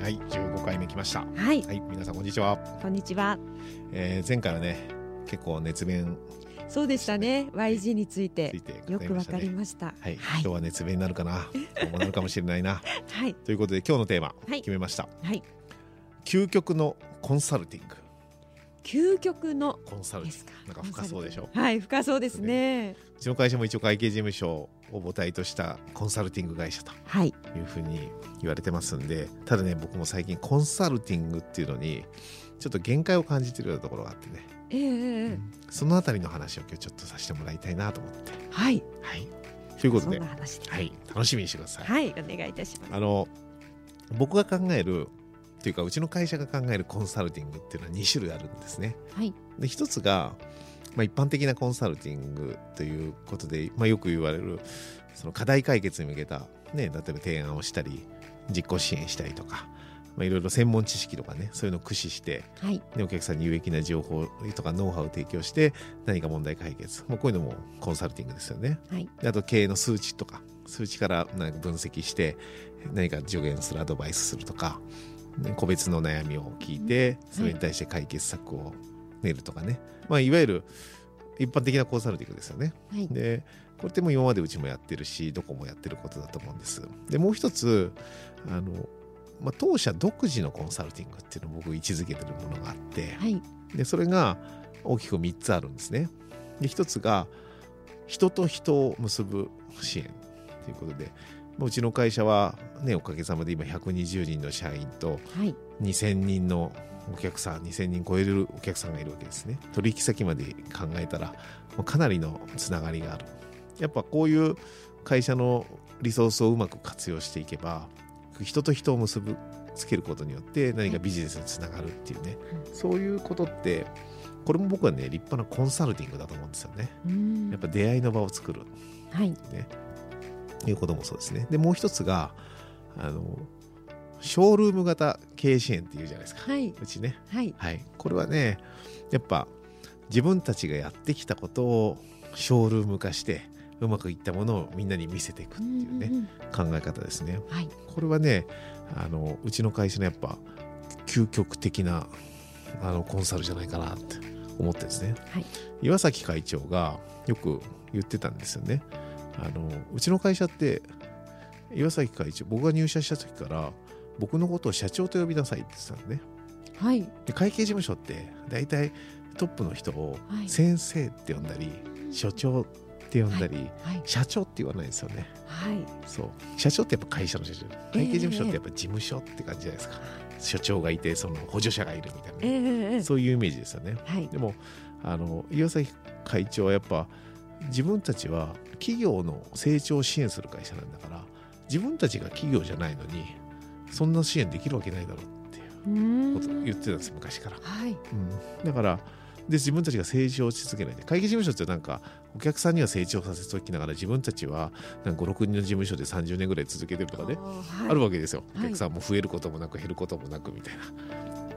はいはい15回目来ました。はい。はい皆さんこんにちは、こんにちは。えー、前回はね結構熱弁。そうでしたね。YG についてよくわかりました。はい、はい。今日は熱弁になるかな。どうもなるかもしれないな。はい。ということで今日のテーマ、はい。決めました。はい。究極のコンサルティング究極のコンサルティンですか？グなんか深そうでしょ？はい深そうですね。うちの会社も一応会計事務所を母体としたコンサルティング会社とはい。いうふうに言われてますんでただね僕も最近コンサルティングっていうのにちょっと限界を感じてるようなところがあってね、ええええそのあたりの話を今日ちょっとさせてもらいたいなと思って。はい。はい。ということで。はい。楽しみにしてください、はいお願いいたします。あの僕が考えるっていうかうちの会社が考えるコンサルティングっていうのは2種類あるんですね。はい。で一つが、まあ、一般的なコンサルティングということで、まあ、よく言われるその課題解決に向けた、ね、例えば提案をしたり実行支援したりとか、まあ、いろいろ専門知識とかねそういうのを駆使して、はい。ね、お客さんに有益な情報とかノウハウを提供して何か問題解決もうこういうのもコンサルティングですよね。はい。であと経営の数値とか数値から何か分析して何か助言するアドバイスするとか、ね個別の悩みを聞いてそれに対して解決策を練るとかね、まあ、いわゆる一般的なコンサルティングですよね。はいでこれってもう今までうちもやってるしどこもやってることだと思うんです。でもう一つあの、まあ、当社独自のコンサルティングっていうのを僕位置づけてるものがあって、はいでそれが大きく3つあるんですね。で1つが人と人を結ぶ支援ということでまあうちの会社は、ね、おかげさまで今120人の社員とはい。2000人のお客さん2000人超えるお客さんがいるわけですね。取引先まで考えたらかなりのつながりがある。やっぱこういう会社のリソースをうまく活用していけば人と人を結ぶつけることによって何かビジネスにつながるっていうね、そういうことってこれも僕はね立派なコンサルティングだと思うんですよね。やっぱ出会いの場を作る。はい。ねいうこともそうですね。でもう一つがあのショールーム型経営支援っていうじゃないですか。はい。うちね。はい。はい。これはねやっぱ自分たちがやってきたことをショールーム化してうまくいったものをみんなに見せていくっていうね、んんん。考え方ですね。はい。これはねあのうちの会社のやっぱ究極的なあのコンサルじゃないかなって思ってですね。はい。岩崎会長がよく言ってたんですよねあのうちの会社って岩崎会長僕が入社した時から僕のことを社長と呼びなさいって言ってたのね。はい。で会計事務所って大体トップの人をはい。先生って呼んだり、所長って呼んだり、はい。社長って言わないんですよね。はい。そう。社長ってやっぱ会社の社長会計事務所ってやっぱ事務所って感じじゃないですか、所長がいてその補助者がいるみたいな。ええね、ええそういうイメージですよね。はい。でもあの岩崎会長はやっぱ自分たちは企業の成長を支援する会社なんだから自分たちが企業じゃないのにそんな支援できるわけないだろうっていうことを言ってたんです昔から、はい。うん、だからで自分たちが成長し続けない。で会計事務所ってなんかお客さんには成長させておきながら自分たちは56人の事務所で30年ぐらい続けてるとかねはい。あるわけですよ。おはい。客さんも増えることもなく減ることもなくみたい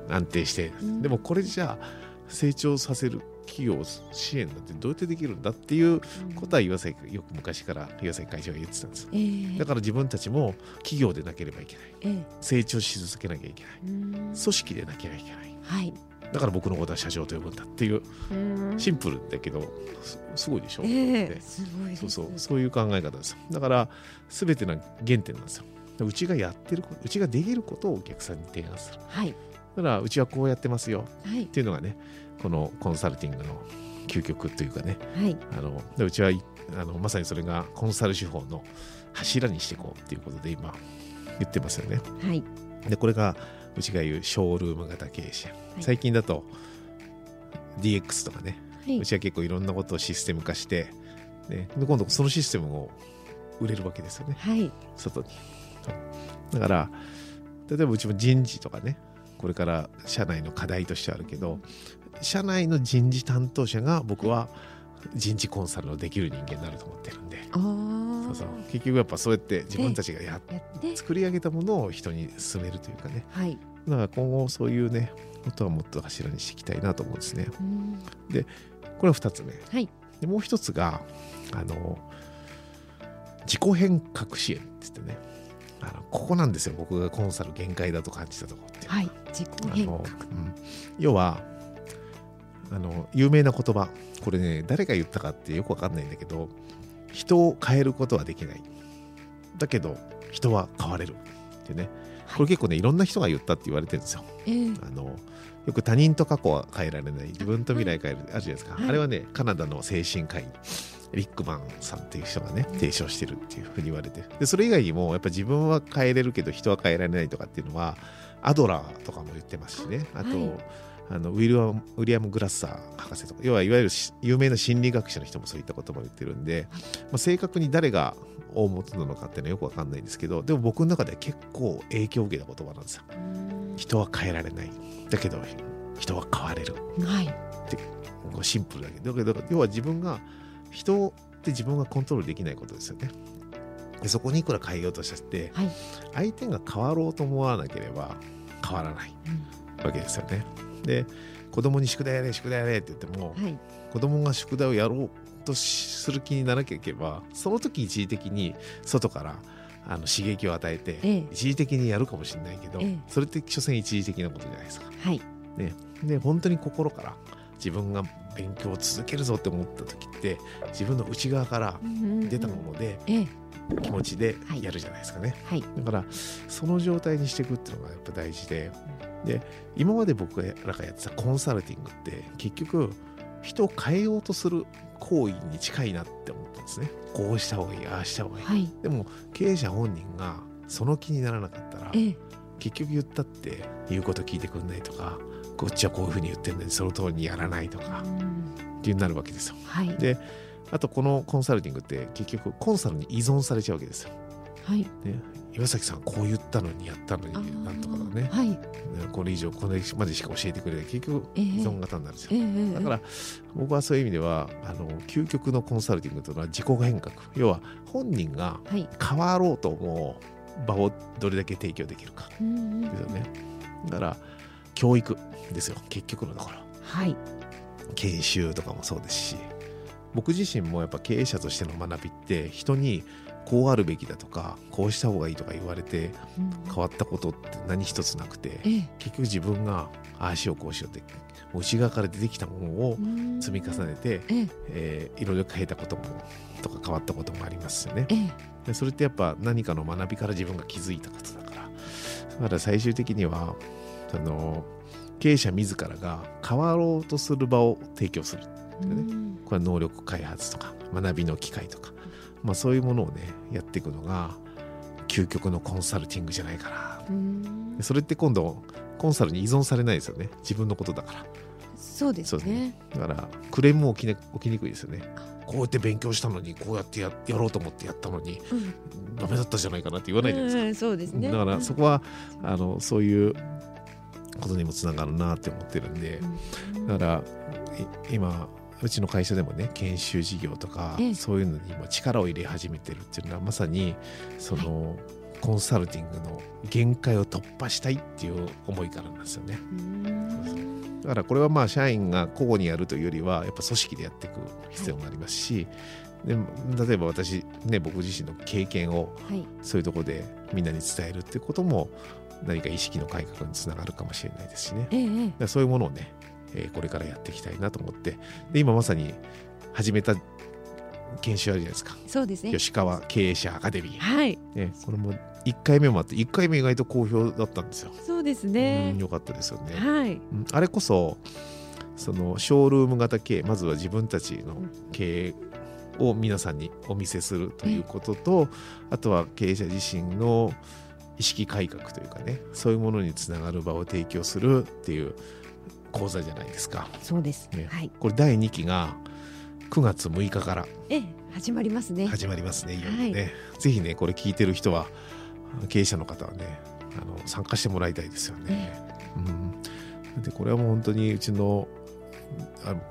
な。安定して。ん。でもこれじゃあ成長させる企業支援なんてどうやってできるんだっていうことは岩崎よく昔から岩崎会長が言ってたんです。ええ。だから自分たちも企業でなければいけない。ええ。成長し続けなきゃいけない。組織でなきゃいけない。はい。だから僕のことは社長と呼ぶんだっていうシンプルだけどすすごいでしょ、えねえすごいそうそうそういう考え方です。よだから全ての原点なんですよ。うちがやってるうちができることをお客さんに提案する。はいだからうちはこうやってますよ。はい。っていうのがねこのコンサルティングの究極というかね。はい。あのでうちはいあのまさにそれがコンサル手法の柱にしていこうっていうことで今言ってますよね。はい。でこれがうちが言うショールーム型経営支援、い。最近だと DX とかね。はい。うちは結構いろんなことをシステム化して、ね、で今度そのシステムを売れるわけですよね。はい。外に。だから例えばうちも人事とかねこれから社内の課題としてあるけど社内の人事担当者が僕は人事コンサルのできる人間になると思ってるんで。そうそう。結局やっぱそうやって自分たちがやって。作り上げたものを人に勧めるというかね。はい。だから今後そういうねことはもっと柱にしていきたいなと思うんですね。うん。これは2つ目。はい。でもう一つがあの自己変革支援って言ってねあのここなんですよ。僕がコンサル限界だと感じたところってはい。自己変革。あの、うん、要はあの有名な言葉。これね誰が言ったかってよくわかんないんだけど人を変えることはできない。だけど人は変われる。ってね。これ結構ねいろんな人が言ったって言われてるんですよ。ええ。あのよく他人と過去は変えられない。自分と未来変えるあるじゃないですか、はい。あれはねカナダの精神科医リックマンさんっていう人がね提唱してるっていうふうに言われて。でそれ以外にもやっぱ自分は変えれるけど人は変えられないとかっていうのはアドラーとかも言ってますしね。あと、はい。あのウィルアムウィリアム・グラッサー博士とか。要はいわゆるし有名な心理学者の人もそういったことも言ってるんで、まあ、正確に誰が大元なのかっていうのはよくわかんないんですけどでも僕の中では結構影響を受けた言葉なんですよ。うん。人は変えられない。だけど人は変われる。はい。こうシンプルだけどだけど要は自分が人って自分がコントロールできないことですよね。でそこにいくら変えようとしたってはい。相手が変わろうと思わなければ変わらないわけですよね。で子供に宿題やれ宿題やれって言ってもはい。子供が宿題をやろうとする気にならなければその時一時的に外からあの刺激を与えて、ええ。一時的にやるかもしれないけど、ええ。それって所詮一時的なことじゃないですか。はい。で本当に心から自分が勉強を続けるぞって思った時って自分の内側から出たものでええ。気持ちではい。やるじゃないですかね。はい。だからその状態にしていくっていうのがやっぱ大事でで今まで僕らがやってたコンサルティングって結局人を変えようとする行為に近いなって思ったんですね。こうした方がいいああした方がいい。はい。でも経営者本人がその気にならなかったらええ。結局言ったって言うこと聞いてくんないとかこっちはこういうふうに言ってるのにその通りにやらないとかうんっていうになるわけですよ。はい。であとこのコンサルティングって結局コンサルに依存されちゃうわけですよ。はい。ね、岩崎さんこう言ったのにやったのあになんとかだーね。はい。ねこれ以上これまでしか教えてくれない。結局ええ依存型になるんですよ。ええ。ええ。だから僕はそういう意味ではあの究極のコンサルティングというのは自己変革。要は本人がはい。変わろうと思う場をどれだけ提供できるか。ですよね。だから教育ですよ。結局のところ。はい。研修とかもそうですし。僕自身もやっぱ経営者としての学びって人にこうあるべきだとかこうした方がいいとか言われてうん。変わったことって何一つなくてええ。結局自分がああしようこうしようって内側から出てきたものをうん。積み重ねて、ええ。えーいろいろ変えたこともとか変わったこともありますよね。ええ。でそれってやっぱ何かの学びから自分が気づいたことだから。だから最終的にはあの経営者自らが変わろうとする場を提供する。うん。これは能力開発とか学びの機会とか、まあ、そういうものをねやっていくのが究極のコンサルティングじゃないかなそれって今度コンサルに依存されないですよね。自分のことだから。そうですね。ね。だからクレームも起き,、ね、起きにくいですよね。こうやって勉強したのにこうやってややろうと思ってやったのにうん。ダメだったじゃないかなって言わないじゃないですか。うんそうですね。だからそこはあのそういうことにもつながるなって思ってるんでうんだからい今うちの会社でもね研修事業とかええ。そういうのに今力を入れ始めてるっていうのはまさにその、コンサルティングの限界を突破したいっていう思いからなんですよね。うん。だからこれはまあ社員が個々にやるというよりはやっぱ組織でやっていく必要がありますし、で例えば私ね僕自身の経験をはい。そういうところでみんなに伝えるっていうことも何か意識の改革につながるかもしれないですしね。ええええらそういうものをね、えーこれからやっていきたいなと思って、で今まさに始めた研修あるじゃないですか。そうですね吉川経営者アカデミー。はいね、これも1回目もあって、1回目意外と好評だったんですよ。そうですうんねよかったですよね。はいうんあれこそ、そのショールーム型経営、まずは自分たちの経営を皆さんにお見せするということと、あとは経営者自身の意識改革というかね、そういうものにつながる場を提供するっていう講座じゃないですか。そうです。ね。はい。これ第2期が9月6日からええ始まりますね。始まりますね、いよいよね。ぜひね、これ聞いてる人は、経営者の方はねあの参加してもらいたいですよね。うん、でこれはもう本当にうちのあの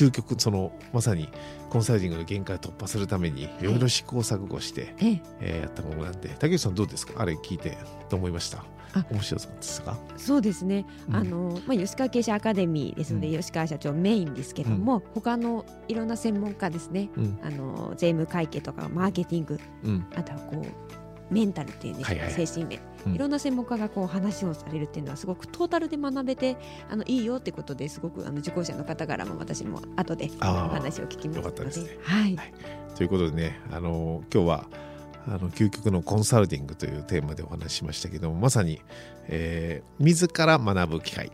究極そのまさにコンサルティングの限界を突破するためにい。ろいろ試行錯誤して、ええ。えーやったものなんで竹内さんどうですか？あれ聞いてどう思いました？あ。面白そうですか？そうですね、うん。あのまあ、吉川経営者アカデミーですので、うん。吉川社長メインですけども、他のいろんな専門家ですね。うん。あの税務会計とかマーケティングうん。あとはこうメンタルっていうんですか、精神面、うん。いろんな専門家がこう話をされるっていうのはすごくトータルで学べてあのいいよってことですごくあの受講者の方からも私も後でお話を聞きますので。ですね。はい、はい。ということでねあの今日はあの究極のコンサルティングというテーマでお話ししましたけどもまさに、えー自ら学ぶ機会、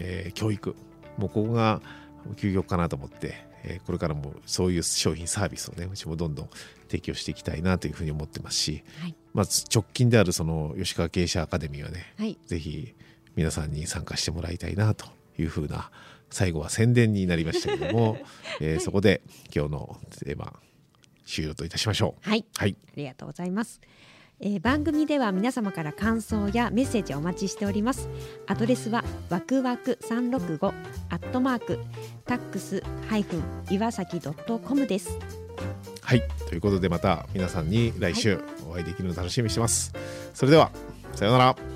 えー教育。もうここが究極かなと思って、えーこれからもそういう商品サービスをねうちもどんどん提供していきたいなというふうに思ってますし、はい。まあ、直近であるその吉川経営者アカデミーはねはい。ぜひ皆さんに参加してもらいたいなというふうな最後は宣伝になりましたけども、えーそこで今日のテーマ終了といたしましょう。はい。はい、ありがとうございます、えー番組では皆様から感想やメッセージをお待ちしておりますアドレスはわくわく365アットマークタックスハイフン岩崎ドットコムですはい、ということでまた皆さんに来週お会いできるのを楽しみにしてます。それではさようなら。